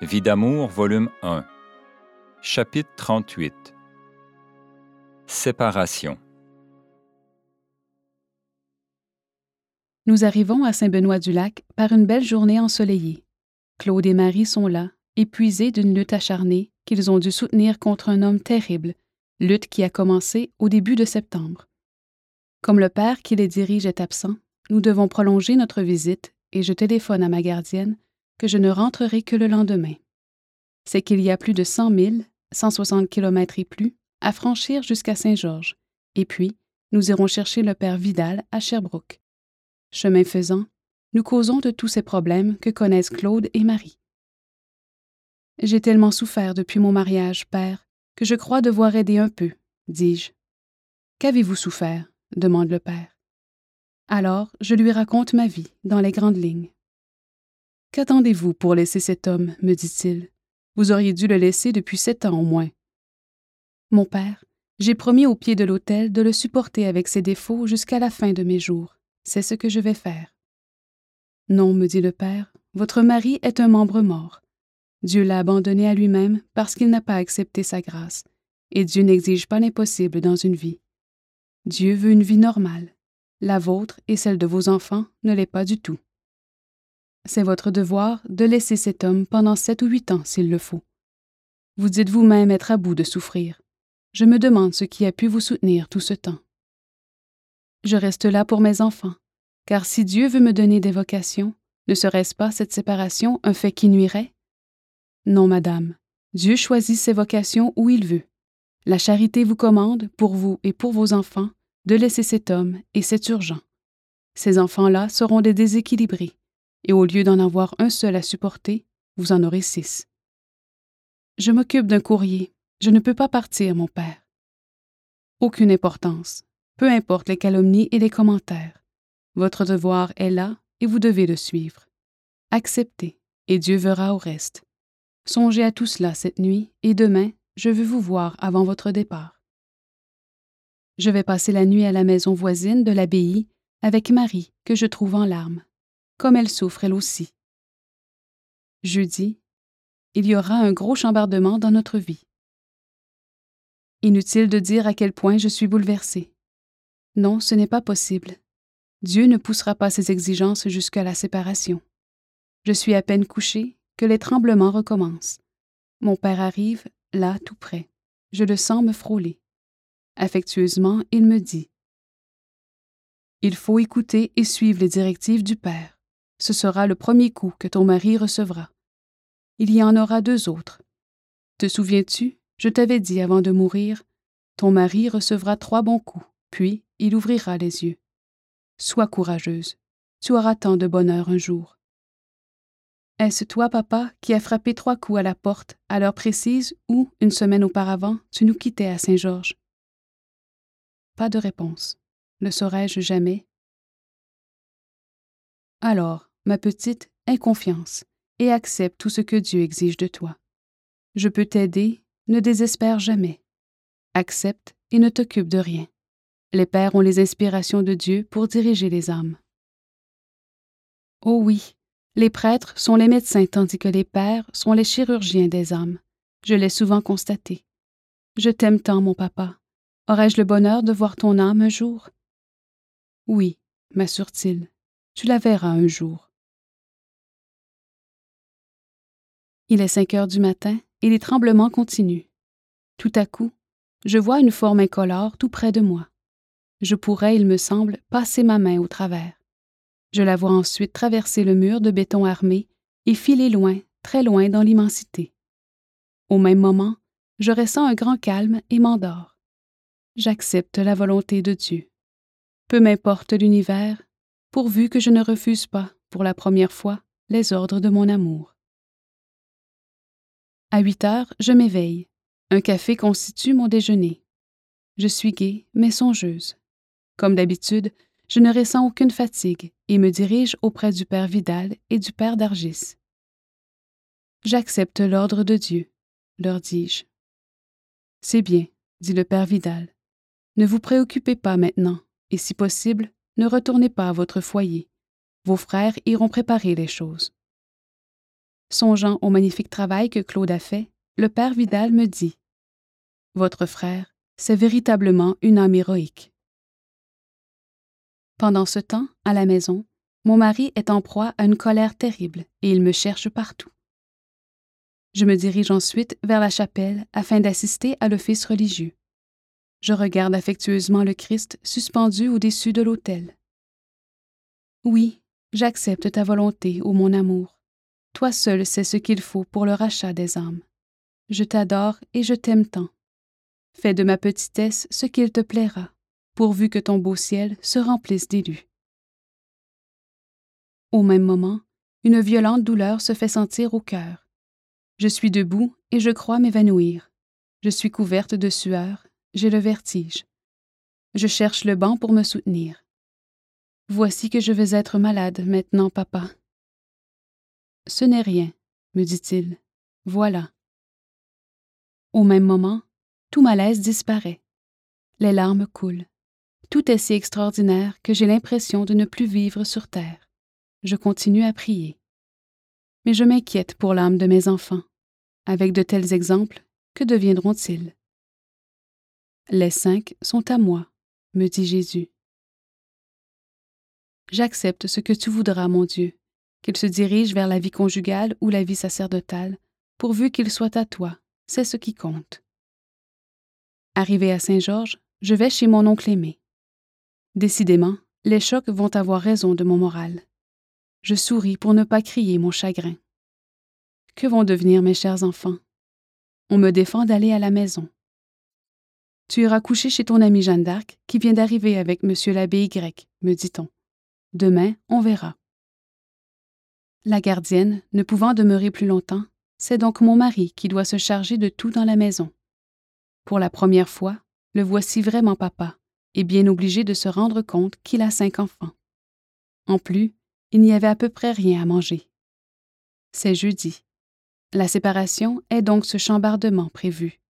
Vie d'amour, volume 1. Chapitre 38. Séparation. Nous arrivons à Saint-Benoît-du-Lac par une belle journée ensoleillée. Claude et Marie sont là, épuisés d'une lutte acharnée qu'ils ont dû soutenir contre un homme terrible, lutte qui a commencé au début de septembre. Comme le père qui les dirige est absent, nous devons prolonger notre visite et je téléphone à ma gardienne que je ne rentrerai que le lendemain. C'est qu'il y a plus de 100 000, 160 km et plus, à franchir jusqu'à Saint-Georges, et puis nous irons chercher le père Vidal à Sherbrooke. Chemin faisant, nous causons de tous ces problèmes que connaissent Claude et Marie. J'ai tellement souffert depuis mon mariage, père, que je crois devoir aider un peu, dis-je. Qu'avez-vous souffert? demande le père. Alors, je lui raconte ma vie, dans les grandes lignes. Qu'attendez-vous pour laisser cet homme? me dit-il. Vous auriez dû le laisser depuis sept ans au moins. Mon père, j'ai promis au pied de l'autel de le supporter avec ses défauts jusqu'à la fin de mes jours. C'est ce que je vais faire. Non, me dit le père, votre mari est un membre mort. Dieu l'a abandonné à lui-même parce qu'il n'a pas accepté sa grâce, et Dieu n'exige pas l'impossible dans une vie. Dieu veut une vie normale. La vôtre et celle de vos enfants ne l'est pas du tout. C'est votre devoir de laisser cet homme pendant sept ou huit ans s'il le faut. Vous dites vous-même être à bout de souffrir. Je me demande ce qui a pu vous soutenir tout ce temps. Je reste là pour mes enfants, car si Dieu veut me donner des vocations, ne serait-ce pas cette séparation un fait qui nuirait? Non, madame, Dieu choisit ses vocations où il veut. La charité vous commande, pour vous et pour vos enfants, de laisser cet homme, et c'est urgent. Ces enfants-là seront des déséquilibrés, et au lieu d'en avoir un seul à supporter, vous en aurez six. Je m'occupe d'un courrier. Je ne peux pas partir, mon père. Aucune importance. Peu importe les calomnies et les commentaires. Votre devoir est là et vous devez le suivre. Acceptez, et Dieu verra au reste. Songez à tout cela cette nuit, et demain, je veux vous voir avant votre départ. Je vais passer la nuit à la maison voisine de l'abbaye avec Marie, que je trouve en larmes comme elle souffre elle aussi. Jeudi, il y aura un gros chambardement dans notre vie. Inutile de dire à quel point je suis bouleversée. Non, ce n'est pas possible. Dieu ne poussera pas ses exigences jusqu'à la séparation. Je suis à peine couchée que les tremblements recommencent. Mon père arrive, là, tout près. Je le sens me frôler. Affectueusement, il me dit Il faut écouter et suivre les directives du Père ce sera le premier coup que ton mari recevra. Il y en aura deux autres. Te souviens-tu, je t'avais dit avant de mourir, ton mari recevra trois bons coups, puis il ouvrira les yeux. Sois courageuse, tu auras tant de bonheur un jour. Est-ce toi, papa, qui as frappé trois coups à la porte à l'heure précise où, une semaine auparavant, tu nous quittais à Saint-Georges? Pas de réponse. Le saurais-je jamais? Alors, ma petite, aie confiance et accepte tout ce que Dieu exige de toi. Je peux t'aider, ne désespère jamais. Accepte et ne t'occupe de rien. Les pères ont les inspirations de Dieu pour diriger les âmes. Oh oui, les prêtres sont les médecins tandis que les pères sont les chirurgiens des âmes. Je l'ai souvent constaté. Je t'aime tant, mon papa. Aurais-je le bonheur de voir ton âme un jour? Oui, m'assure-t-il, tu la verras un jour. Il est cinq heures du matin et les tremblements continuent. Tout à coup, je vois une forme incolore tout près de moi. Je pourrais, il me semble, passer ma main au travers. Je la vois ensuite traverser le mur de béton armé et filer loin, très loin dans l'immensité. Au même moment, je ressens un grand calme et m'endors. J'accepte la volonté de Dieu. Peu m'importe l'univers, pourvu que je ne refuse pas, pour la première fois, les ordres de mon amour. À 8 heures, je m'éveille. Un café constitue mon déjeuner. Je suis gaie, mais songeuse. Comme d'habitude, je ne ressens aucune fatigue et me dirige auprès du Père Vidal et du Père d'Argis. J'accepte l'ordre de Dieu, leur dis-je. C'est bien, dit le Père Vidal. Ne vous préoccupez pas maintenant, et si possible, ne retournez pas à votre foyer. Vos frères iront préparer les choses. Songeant au magnifique travail que Claude a fait, le père Vidal me dit Votre frère, c'est véritablement une âme héroïque. Pendant ce temps, à la maison, mon mari est en proie à une colère terrible et il me cherche partout. Je me dirige ensuite vers la chapelle afin d'assister à l'office religieux. Je regarde affectueusement le Christ suspendu au-dessus de l'autel. Oui, j'accepte ta volonté, ô mon amour. Toi seul sais ce qu'il faut pour le rachat des âmes. Je t'adore et je t'aime tant. Fais de ma petitesse ce qu'il te plaira, pourvu que ton beau ciel se remplisse d'élus. Au même moment, une violente douleur se fait sentir au cœur. Je suis debout et je crois m'évanouir. Je suis couverte de sueur, j'ai le vertige. Je cherche le banc pour me soutenir. Voici que je vais être malade maintenant, papa. Ce n'est rien, me dit-il. Voilà. Au même moment, tout malaise disparaît. Les larmes coulent. Tout est si extraordinaire que j'ai l'impression de ne plus vivre sur terre je continue à prier. Mais je m'inquiète pour l'âme de mes enfants. Avec de tels exemples, que deviendront-ils? Les cinq sont à moi, me dit Jésus. J'accepte ce que tu voudras, mon Dieu, qu'ils se dirigent vers la vie conjugale ou la vie sacerdotale, pourvu qu'ils soient à toi, c'est ce qui compte. Arrivé à Saint-Georges, je vais chez mon oncle aimé. Décidément, les chocs vont avoir raison de mon moral. Je souris pour ne pas crier mon chagrin. Que vont devenir mes chers enfants? On me défend d'aller à la maison. Tu iras coucher chez ton ami Jeanne d'Arc, qui vient d'arriver avec monsieur l'abbé Y, me dit-on. Demain, on verra. La gardienne, ne pouvant demeurer plus longtemps, c'est donc mon mari qui doit se charger de tout dans la maison. Pour la première fois, le voici vraiment papa, et bien obligé de se rendre compte qu'il a cinq enfants. En plus, il n'y avait à peu près rien à manger. C'est jeudi. La séparation est donc ce chambardement prévu.